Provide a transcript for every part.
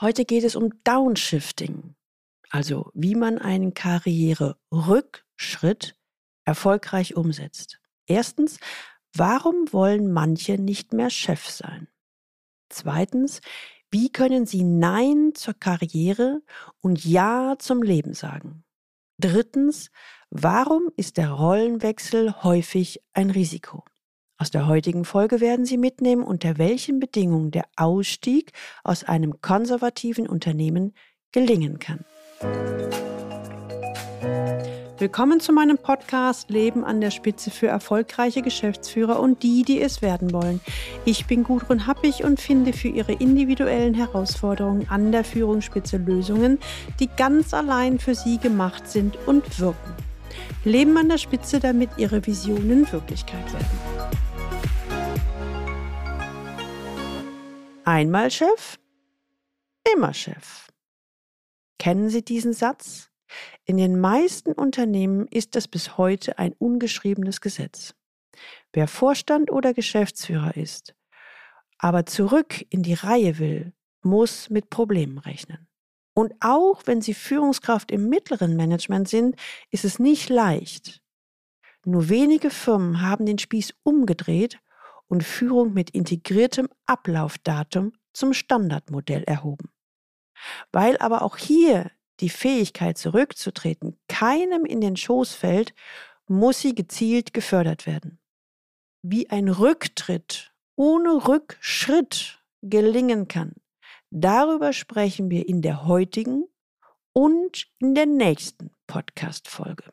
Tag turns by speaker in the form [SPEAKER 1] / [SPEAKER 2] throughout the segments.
[SPEAKER 1] Heute geht es um Downshifting, also wie man einen Karriererückschritt erfolgreich umsetzt. Erstens, warum wollen manche nicht mehr Chef sein? Zweitens, wie können sie Nein zur Karriere und Ja zum Leben sagen? Drittens, warum ist der Rollenwechsel häufig ein Risiko? Aus der heutigen Folge werden Sie mitnehmen, unter welchen Bedingungen der Ausstieg aus einem konservativen Unternehmen gelingen kann. Willkommen zu meinem Podcast Leben an der Spitze für erfolgreiche Geschäftsführer und die, die es werden wollen. Ich bin Gudrun Happig und finde für Ihre individuellen Herausforderungen an der Führungsspitze Lösungen, die ganz allein für Sie gemacht sind und wirken. Leben an der Spitze, damit Ihre Visionen Wirklichkeit werden. Einmal Chef, immer Chef. Kennen Sie diesen Satz? In den meisten Unternehmen ist es bis heute ein ungeschriebenes Gesetz. Wer Vorstand oder Geschäftsführer ist, aber zurück in die Reihe will, muss mit Problemen rechnen. Und auch wenn Sie Führungskraft im mittleren Management sind, ist es nicht leicht. Nur wenige Firmen haben den Spieß umgedreht und Führung mit integriertem Ablaufdatum zum Standardmodell erhoben. Weil aber auch hier die Fähigkeit zurückzutreten keinem in den Schoß fällt, muss sie gezielt gefördert werden. Wie ein Rücktritt ohne Rückschritt gelingen kann, darüber sprechen wir in der heutigen und in der nächsten Podcast-Folge.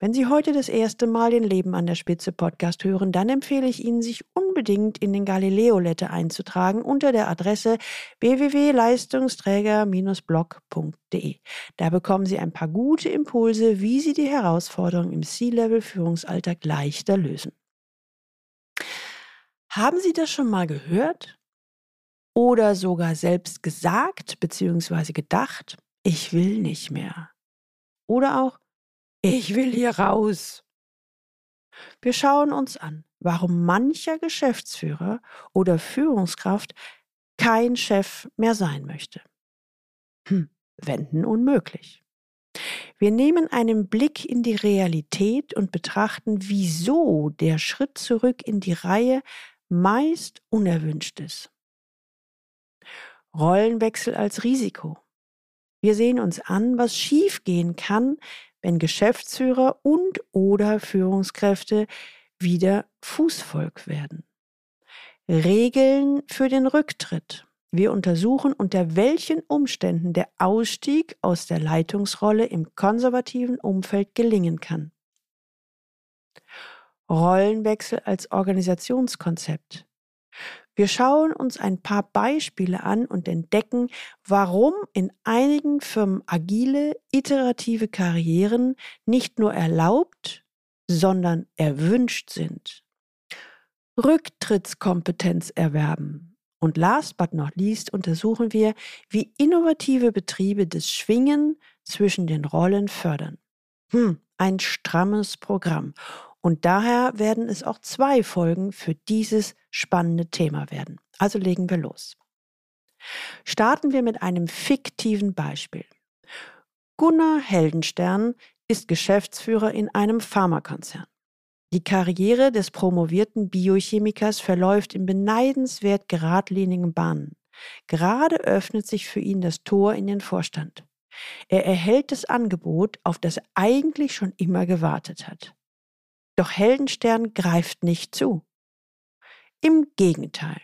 [SPEAKER 1] Wenn Sie heute das erste Mal den Leben an der Spitze Podcast hören, dann empfehle ich Ihnen, sich unbedingt in den Galileo Letter einzutragen unter der Adresse www.leistungsträger-blog.de. Da bekommen Sie ein paar gute Impulse, wie Sie die Herausforderungen im C-Level Führungsalltag leichter lösen. Haben Sie das schon mal gehört? Oder sogar selbst gesagt bzw. gedacht, ich will nicht mehr? Oder auch, ich will hier raus. Wir schauen uns an, warum mancher Geschäftsführer oder Führungskraft kein Chef mehr sein möchte. Hm, wenden unmöglich. Wir nehmen einen Blick in die Realität und betrachten, wieso der Schritt zurück in die Reihe meist unerwünscht ist. Rollenwechsel als Risiko. Wir sehen uns an, was schiefgehen kann, wenn Geschäftsführer und oder Führungskräfte wieder Fußvolk werden. Regeln für den Rücktritt. Wir untersuchen, unter welchen Umständen der Ausstieg aus der Leitungsrolle im konservativen Umfeld gelingen kann. Rollenwechsel als Organisationskonzept. Wir schauen uns ein paar Beispiele an und entdecken, warum in einigen Firmen agile, iterative Karrieren nicht nur erlaubt, sondern erwünscht sind. Rücktrittskompetenz erwerben. Und last but not least untersuchen wir, wie innovative Betriebe das Schwingen zwischen den Rollen fördern. Hm, ein strammes Programm. Und daher werden es auch zwei Folgen für dieses spannende Thema werden. Also legen wir los. Starten wir mit einem fiktiven Beispiel. Gunnar Heldenstern ist Geschäftsführer in einem Pharmakonzern. Die Karriere des promovierten Biochemikers verläuft in beneidenswert geradlinigen Bahnen. Gerade öffnet sich für ihn das Tor in den Vorstand. Er erhält das Angebot, auf das er eigentlich schon immer gewartet hat. Doch Heldenstern greift nicht zu. Im Gegenteil.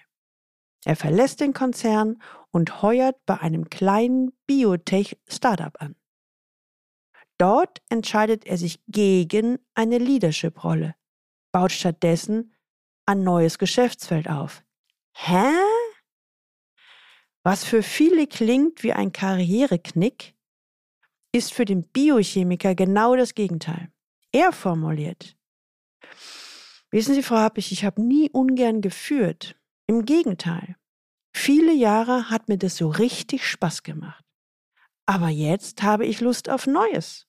[SPEAKER 1] Er verlässt den Konzern und heuert bei einem kleinen Biotech-Startup an. Dort entscheidet er sich gegen eine Leadership-Rolle, baut stattdessen ein neues Geschäftsfeld auf. Hä? Was für viele klingt wie ein Karriereknick, ist für den Biochemiker genau das Gegenteil. Er formuliert, Wissen Sie, Frau Happig, ich habe nie ungern geführt. Im Gegenteil. Viele Jahre hat mir das so richtig Spaß gemacht. Aber jetzt habe ich Lust auf Neues.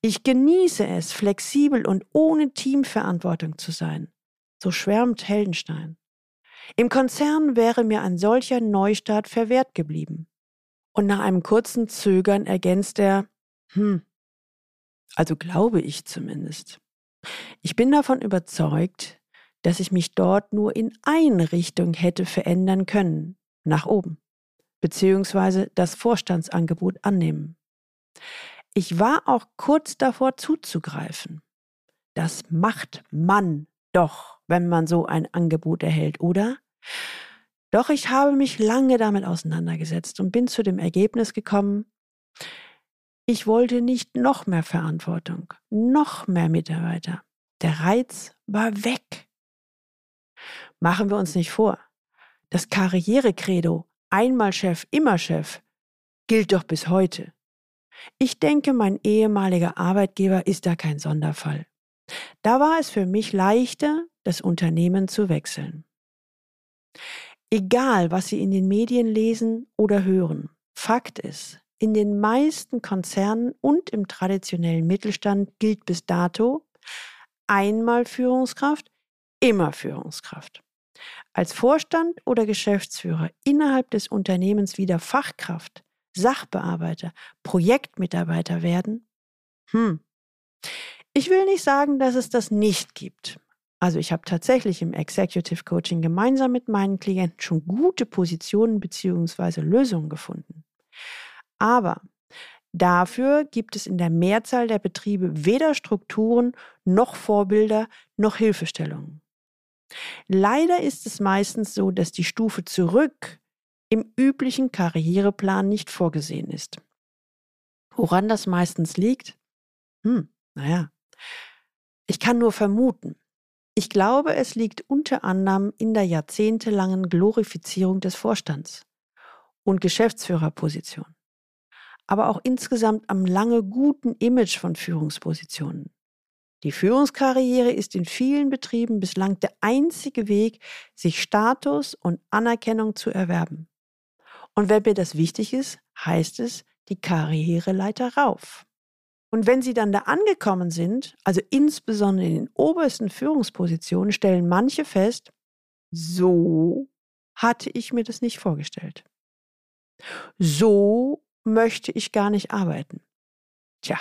[SPEAKER 1] Ich genieße es, flexibel und ohne Teamverantwortung zu sein. So schwärmt Heldenstein. Im Konzern wäre mir ein solcher Neustart verwehrt geblieben. Und nach einem kurzen Zögern ergänzt er, hm, also glaube ich zumindest. Ich bin davon überzeugt, dass ich mich dort nur in eine Richtung hätte verändern können, nach oben, beziehungsweise das Vorstandsangebot annehmen. Ich war auch kurz davor zuzugreifen. Das macht man doch, wenn man so ein Angebot erhält, oder? Doch ich habe mich lange damit auseinandergesetzt und bin zu dem Ergebnis gekommen, ich wollte nicht noch mehr Verantwortung, noch mehr Mitarbeiter. Der Reiz war weg. Machen wir uns nicht vor. Das Karrierekredo einmal Chef, immer Chef gilt doch bis heute. Ich denke, mein ehemaliger Arbeitgeber ist da kein Sonderfall. Da war es für mich leichter, das Unternehmen zu wechseln. Egal, was Sie in den Medien lesen oder hören, Fakt ist, in den meisten Konzernen und im traditionellen Mittelstand gilt bis dato einmal Führungskraft, immer Führungskraft. Als Vorstand oder Geschäftsführer innerhalb des Unternehmens wieder Fachkraft, Sachbearbeiter, Projektmitarbeiter werden? Hm. Ich will nicht sagen, dass es das nicht gibt. Also ich habe tatsächlich im Executive Coaching gemeinsam mit meinen Klienten schon gute Positionen bzw. Lösungen gefunden. Aber dafür gibt es in der Mehrzahl der Betriebe weder Strukturen noch Vorbilder noch Hilfestellungen. Leider ist es meistens so, dass die Stufe zurück im üblichen Karriereplan nicht vorgesehen ist. Woran das meistens liegt? Hm, naja, ich kann nur vermuten. Ich glaube, es liegt unter anderem in der jahrzehntelangen Glorifizierung des Vorstands und Geschäftsführerposition, aber auch insgesamt am lange guten Image von Führungspositionen. Die Führungskarriere ist in vielen Betrieben bislang der einzige Weg, sich Status und Anerkennung zu erwerben. Und wenn mir das wichtig ist, heißt es die Karriereleiter rauf. Und wenn sie dann da angekommen sind, also insbesondere in den obersten Führungspositionen, stellen manche fest, so hatte ich mir das nicht vorgestellt. So möchte ich gar nicht arbeiten. Tja.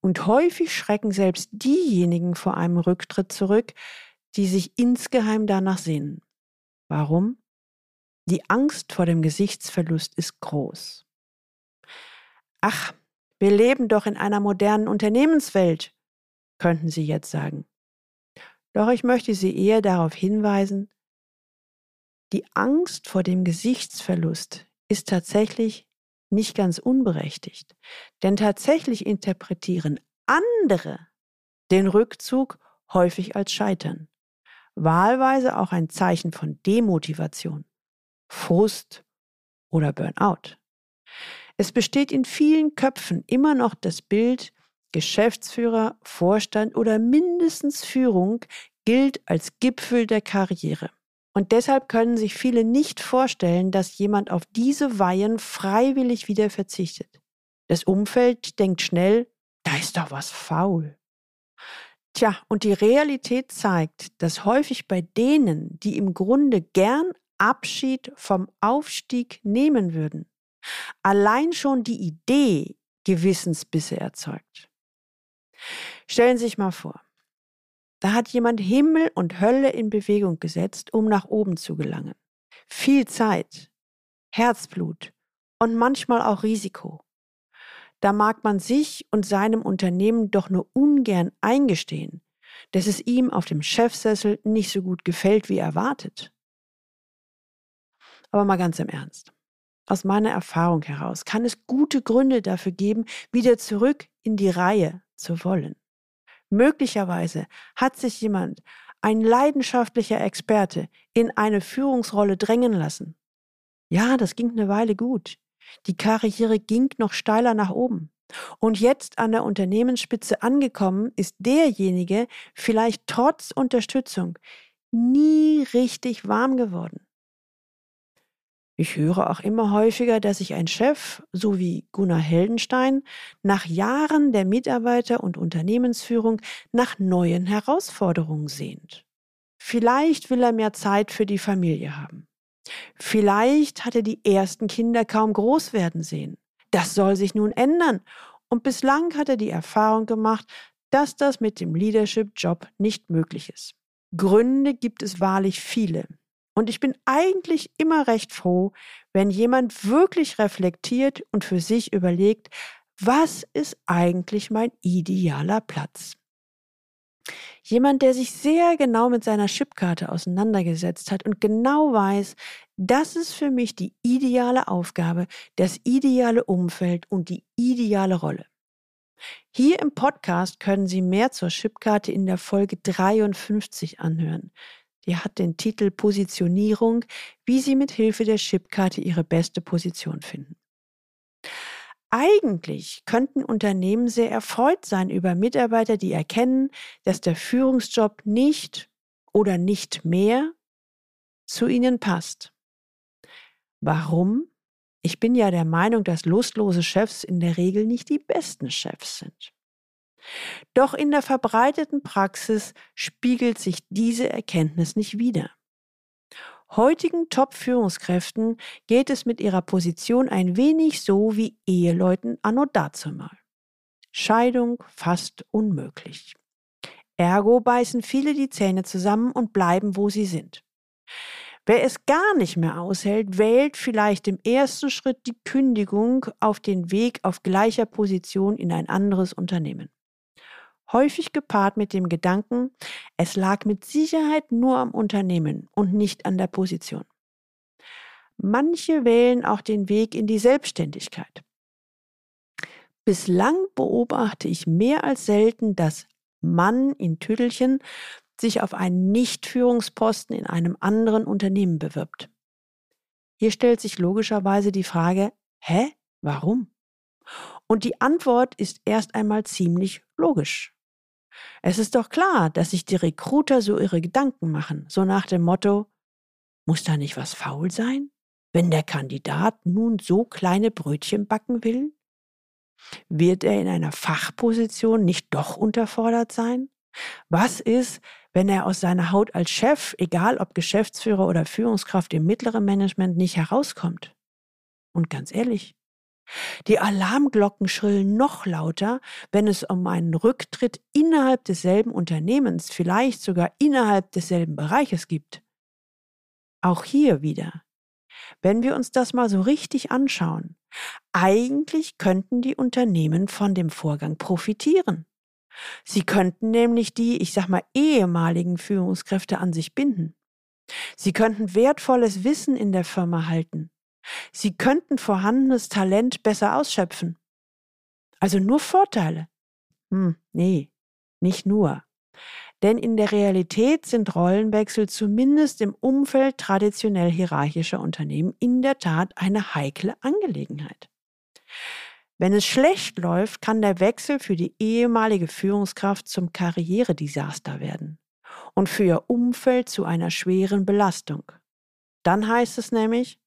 [SPEAKER 1] Und häufig schrecken selbst diejenigen vor einem Rücktritt zurück, die sich insgeheim danach sehnen. Warum? Die Angst vor dem Gesichtsverlust ist groß. Ach, wir leben doch in einer modernen Unternehmenswelt, könnten Sie jetzt sagen. Doch ich möchte Sie eher darauf hinweisen, die Angst vor dem Gesichtsverlust ist tatsächlich nicht ganz unberechtigt. Denn tatsächlich interpretieren andere den Rückzug häufig als Scheitern. Wahlweise auch ein Zeichen von Demotivation, Frust oder Burnout. Es besteht in vielen Köpfen immer noch das Bild, Geschäftsführer, Vorstand oder mindestens Führung gilt als Gipfel der Karriere. Und deshalb können sich viele nicht vorstellen, dass jemand auf diese Weihen freiwillig wieder verzichtet. Das Umfeld denkt schnell, da ist doch was faul. Tja, und die Realität zeigt, dass häufig bei denen, die im Grunde gern Abschied vom Aufstieg nehmen würden, allein schon die Idee Gewissensbisse erzeugt. Stellen Sie sich mal vor, da hat jemand Himmel und Hölle in Bewegung gesetzt, um nach oben zu gelangen. Viel Zeit, Herzblut und manchmal auch Risiko. Da mag man sich und seinem Unternehmen doch nur ungern eingestehen, dass es ihm auf dem Chefsessel nicht so gut gefällt wie erwartet. Aber mal ganz im Ernst aus meiner Erfahrung heraus kann es gute Gründe dafür geben, wieder zurück in die Reihe zu wollen. Möglicherweise hat sich jemand, ein leidenschaftlicher Experte, in eine Führungsrolle drängen lassen. Ja, das ging eine Weile gut. Die Karriere ging noch steiler nach oben. Und jetzt an der Unternehmensspitze angekommen, ist derjenige vielleicht trotz Unterstützung nie richtig warm geworden. Ich höre auch immer häufiger, dass sich ein Chef, so wie Gunnar Heldenstein, nach Jahren der Mitarbeiter- und Unternehmensführung nach neuen Herausforderungen sehnt. Vielleicht will er mehr Zeit für die Familie haben. Vielleicht hat er die ersten Kinder kaum groß werden sehen. Das soll sich nun ändern. Und bislang hat er die Erfahrung gemacht, dass das mit dem Leadership-Job nicht möglich ist. Gründe gibt es wahrlich viele. Und ich bin eigentlich immer recht froh, wenn jemand wirklich reflektiert und für sich überlegt, was ist eigentlich mein idealer Platz? Jemand, der sich sehr genau mit seiner Chipkarte auseinandergesetzt hat und genau weiß, das ist für mich die ideale Aufgabe, das ideale Umfeld und die ideale Rolle. Hier im Podcast können Sie mehr zur Chipkarte in der Folge 53 anhören. Die hat den Titel Positionierung, wie Sie mit Hilfe der Chipkarte Ihre beste Position finden. Eigentlich könnten Unternehmen sehr erfreut sein über Mitarbeiter, die erkennen, dass der Führungsjob nicht oder nicht mehr zu ihnen passt. Warum? Ich bin ja der Meinung, dass lustlose Chefs in der Regel nicht die besten Chefs sind. Doch in der verbreiteten Praxis spiegelt sich diese Erkenntnis nicht wider. Heutigen Top-Führungskräften geht es mit ihrer Position ein wenig so wie Eheleuten anno dazumal. Scheidung fast unmöglich. Ergo beißen viele die Zähne zusammen und bleiben, wo sie sind. Wer es gar nicht mehr aushält, wählt vielleicht im ersten Schritt die Kündigung auf den Weg auf gleicher Position in ein anderes Unternehmen häufig gepaart mit dem Gedanken, es lag mit Sicherheit nur am Unternehmen und nicht an der Position. Manche wählen auch den Weg in die Selbstständigkeit. Bislang beobachte ich mehr als selten, dass Mann in Tüdelchen sich auf einen Nichtführungsposten in einem anderen Unternehmen bewirbt. Hier stellt sich logischerweise die Frage, hä, warum? Und die Antwort ist erst einmal ziemlich logisch. Es ist doch klar, dass sich die Recruiter so ihre Gedanken machen, so nach dem Motto, muss da nicht was faul sein, wenn der Kandidat nun so kleine Brötchen backen will? Wird er in einer Fachposition nicht doch unterfordert sein? Was ist, wenn er aus seiner Haut als Chef, egal ob Geschäftsführer oder Führungskraft im mittleren Management, nicht herauskommt? Und ganz ehrlich, die Alarmglocken schrillen noch lauter, wenn es um einen Rücktritt innerhalb desselben Unternehmens, vielleicht sogar innerhalb desselben Bereiches gibt. Auch hier wieder. Wenn wir uns das mal so richtig anschauen, eigentlich könnten die Unternehmen von dem Vorgang profitieren. Sie könnten nämlich die, ich sag mal, ehemaligen Führungskräfte an sich binden. Sie könnten wertvolles Wissen in der Firma halten. Sie könnten vorhandenes Talent besser ausschöpfen. Also nur Vorteile. Hm, nee, nicht nur. Denn in der Realität sind Rollenwechsel zumindest im Umfeld traditionell hierarchischer Unternehmen in der Tat eine heikle Angelegenheit. Wenn es schlecht läuft, kann der Wechsel für die ehemalige Führungskraft zum Karrieredesaster werden und für ihr Umfeld zu einer schweren Belastung. Dann heißt es nämlich,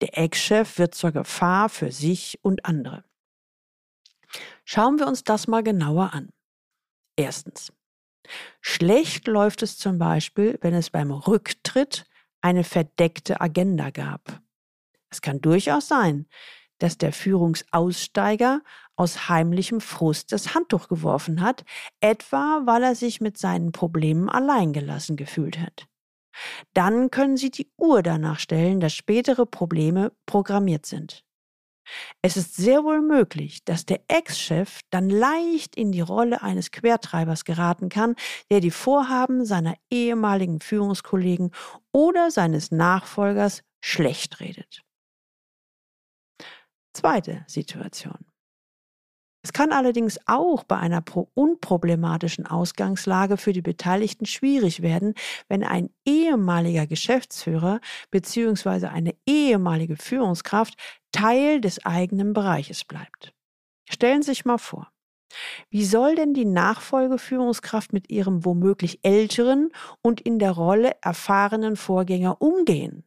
[SPEAKER 1] der Ex-Chef wird zur Gefahr für sich und andere. Schauen wir uns das mal genauer an. Erstens. Schlecht läuft es zum Beispiel, wenn es beim Rücktritt eine verdeckte Agenda gab. Es kann durchaus sein, dass der Führungsaussteiger aus heimlichem Frust das Handtuch geworfen hat, etwa weil er sich mit seinen Problemen alleingelassen gefühlt hat. Dann können Sie die Uhr danach stellen, dass spätere Probleme programmiert sind. Es ist sehr wohl möglich, dass der Ex-Chef dann leicht in die Rolle eines Quertreibers geraten kann, der die Vorhaben seiner ehemaligen Führungskollegen oder seines Nachfolgers schlecht redet. Zweite Situation. Es kann allerdings auch bei einer unproblematischen Ausgangslage für die Beteiligten schwierig werden, wenn ein ehemaliger Geschäftsführer bzw. eine ehemalige Führungskraft Teil des eigenen Bereiches bleibt. Stellen Sie sich mal vor. Wie soll denn die Nachfolgeführungskraft mit ihrem womöglich älteren und in der Rolle erfahrenen Vorgänger umgehen?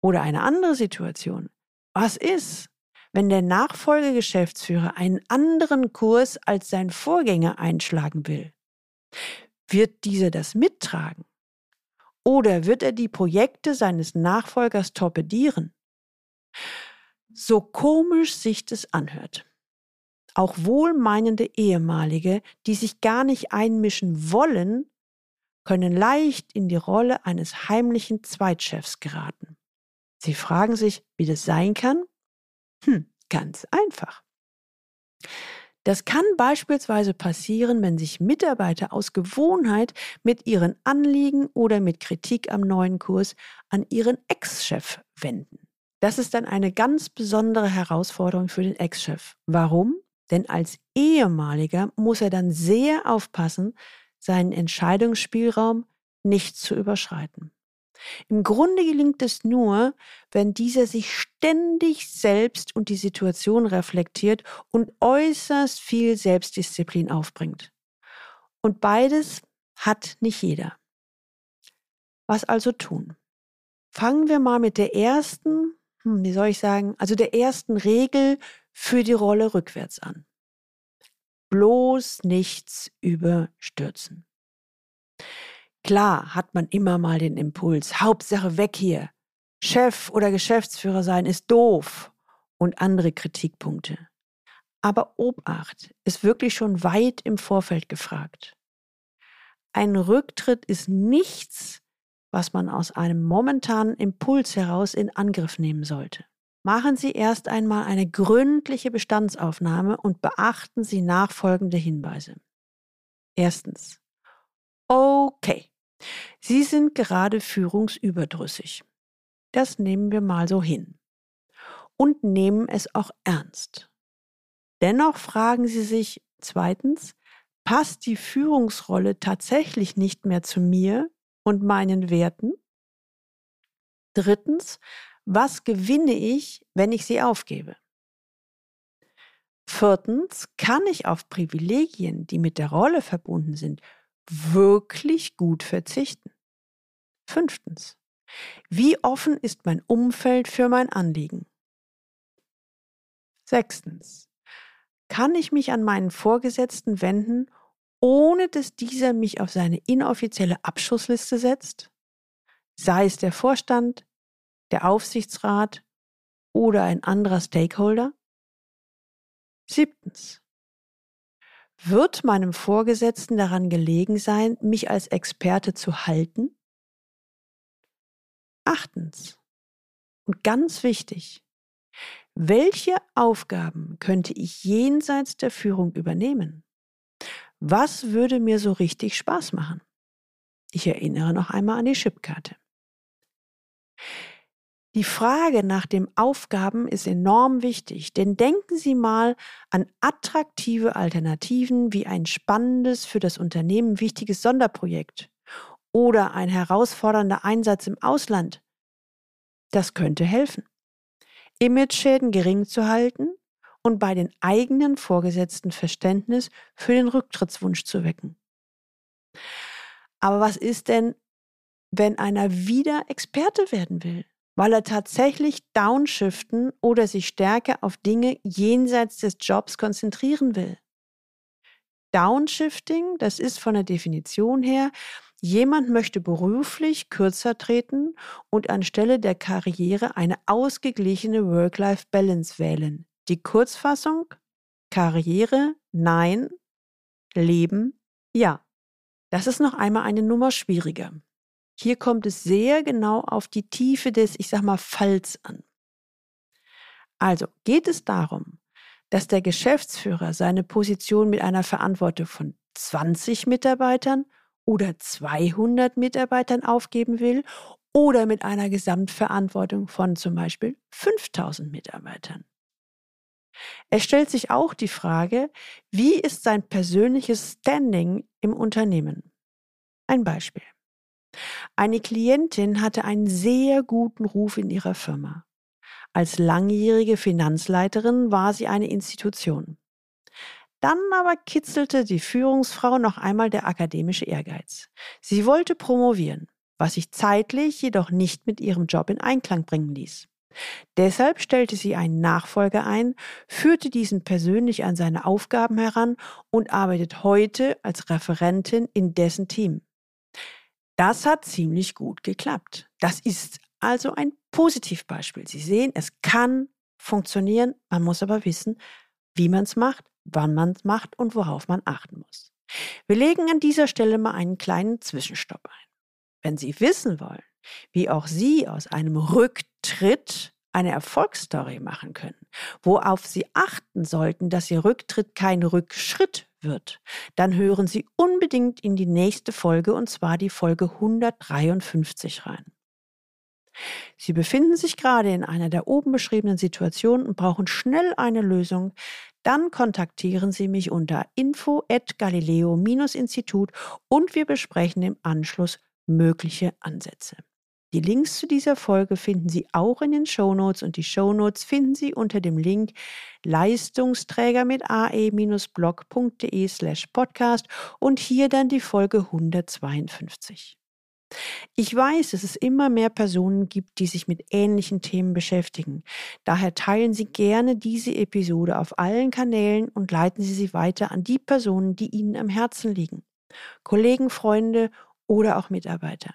[SPEAKER 1] Oder eine andere Situation. Was ist, wenn der Nachfolgegeschäftsführer einen anderen Kurs als sein Vorgänger einschlagen will? Wird dieser das mittragen? Oder wird er die Projekte seines Nachfolgers torpedieren? So komisch sich das anhört. Auch wohlmeinende Ehemalige, die sich gar nicht einmischen wollen, können leicht in die Rolle eines heimlichen Zweitchefs geraten. Sie fragen sich, wie das sein kann? Hm, ganz einfach. Das kann beispielsweise passieren, wenn sich Mitarbeiter aus Gewohnheit mit ihren Anliegen oder mit Kritik am neuen Kurs an ihren Ex-Chef wenden. Das ist dann eine ganz besondere Herausforderung für den Ex-Chef. Warum? Denn als ehemaliger muss er dann sehr aufpassen, seinen Entscheidungsspielraum nicht zu überschreiten. Im Grunde gelingt es nur, wenn dieser sich ständig selbst und die Situation reflektiert und äußerst viel Selbstdisziplin aufbringt. Und beides hat nicht jeder. Was also tun? Fangen wir mal mit der ersten, hm, wie soll ich sagen, also der ersten Regel für die Rolle rückwärts an. Bloß nichts überstürzen. Klar hat man immer mal den Impuls, Hauptsache weg hier. Chef oder Geschäftsführer sein ist doof und andere Kritikpunkte. Aber Obacht ist wirklich schon weit im Vorfeld gefragt. Ein Rücktritt ist nichts, was man aus einem momentanen Impuls heraus in Angriff nehmen sollte. Machen Sie erst einmal eine gründliche Bestandsaufnahme und beachten Sie nachfolgende Hinweise. Erstens. Okay, Sie sind gerade führungsüberdrüssig. Das nehmen wir mal so hin. Und nehmen es auch ernst. Dennoch fragen Sie sich zweitens, passt die Führungsrolle tatsächlich nicht mehr zu mir und meinen Werten? Drittens, was gewinne ich, wenn ich sie aufgebe? Viertens, kann ich auf Privilegien, die mit der Rolle verbunden sind, wirklich gut verzichten? Fünftens, wie offen ist mein Umfeld für mein Anliegen? Sechstens, kann ich mich an meinen Vorgesetzten wenden, ohne dass dieser mich auf seine inoffizielle Abschussliste setzt? Sei es der Vorstand, der Aufsichtsrat oder ein anderer Stakeholder? Siebtens. Wird meinem Vorgesetzten daran gelegen sein, mich als Experte zu halten? Achtens. Und ganz wichtig. Welche Aufgaben könnte ich jenseits der Führung übernehmen? Was würde mir so richtig Spaß machen? Ich erinnere noch einmal an die Chipkarte. Die Frage nach den Aufgaben ist enorm wichtig, denn denken Sie mal an attraktive Alternativen wie ein spannendes, für das Unternehmen wichtiges Sonderprojekt oder ein herausfordernder Einsatz im Ausland. Das könnte helfen, Imageschäden gering zu halten und bei den eigenen Vorgesetzten Verständnis für den Rücktrittswunsch zu wecken. Aber was ist denn, wenn einer wieder Experte werden will? Weil er tatsächlich downshiften oder sich stärker auf Dinge jenseits des Jobs konzentrieren will. Downshifting, das ist von der Definition her, jemand möchte beruflich kürzer treten und anstelle der Karriere eine ausgeglichene Work-Life-Balance wählen. Die Kurzfassung? Karriere, nein, Leben, ja. Das ist noch einmal eine Nummer schwieriger. Hier kommt es sehr genau auf die Tiefe des, ich sag mal, Falls an. Also geht es darum, dass der Geschäftsführer seine Position mit einer Verantwortung von 20 Mitarbeitern oder 200 Mitarbeitern aufgeben will oder mit einer Gesamtverantwortung von zum Beispiel 5000 Mitarbeitern. Es stellt sich auch die Frage, wie ist sein persönliches Standing im Unternehmen? Ein Beispiel. Eine Klientin hatte einen sehr guten Ruf in ihrer Firma. Als langjährige Finanzleiterin war sie eine Institution. Dann aber kitzelte die Führungsfrau noch einmal der akademische Ehrgeiz. Sie wollte promovieren, was sich zeitlich jedoch nicht mit ihrem Job in Einklang bringen ließ. Deshalb stellte sie einen Nachfolger ein, führte diesen persönlich an seine Aufgaben heran und arbeitet heute als Referentin in dessen Team. Das hat ziemlich gut geklappt. Das ist also ein Positivbeispiel. Sie sehen, es kann funktionieren, man muss aber wissen, wie man es macht, wann man es macht und worauf man achten muss. Wir legen an dieser Stelle mal einen kleinen Zwischenstopp ein. Wenn Sie wissen wollen, wie auch Sie aus einem Rücktritt eine Erfolgsstory machen können, worauf Sie achten sollten, dass Ihr Rücktritt kein Rückschritt wird, dann hören Sie unbedingt in die nächste Folge und zwar die Folge 153 rein. Sie befinden sich gerade in einer der oben beschriebenen Situationen und brauchen schnell eine Lösung, dann kontaktieren Sie mich unter info@galileo-institut und wir besprechen im Anschluss mögliche Ansätze. Die Links zu dieser Folge finden Sie auch in den Shownotes und die Shownotes finden Sie unter dem Link Leistungsträger mit ae-blog.de slash podcast und hier dann die Folge 152. Ich weiß, dass es immer mehr Personen gibt, die sich mit ähnlichen Themen beschäftigen. Daher teilen Sie gerne diese Episode auf allen Kanälen und leiten Sie sie weiter an die Personen, die Ihnen am Herzen liegen. Kollegen, Freunde oder auch Mitarbeiter.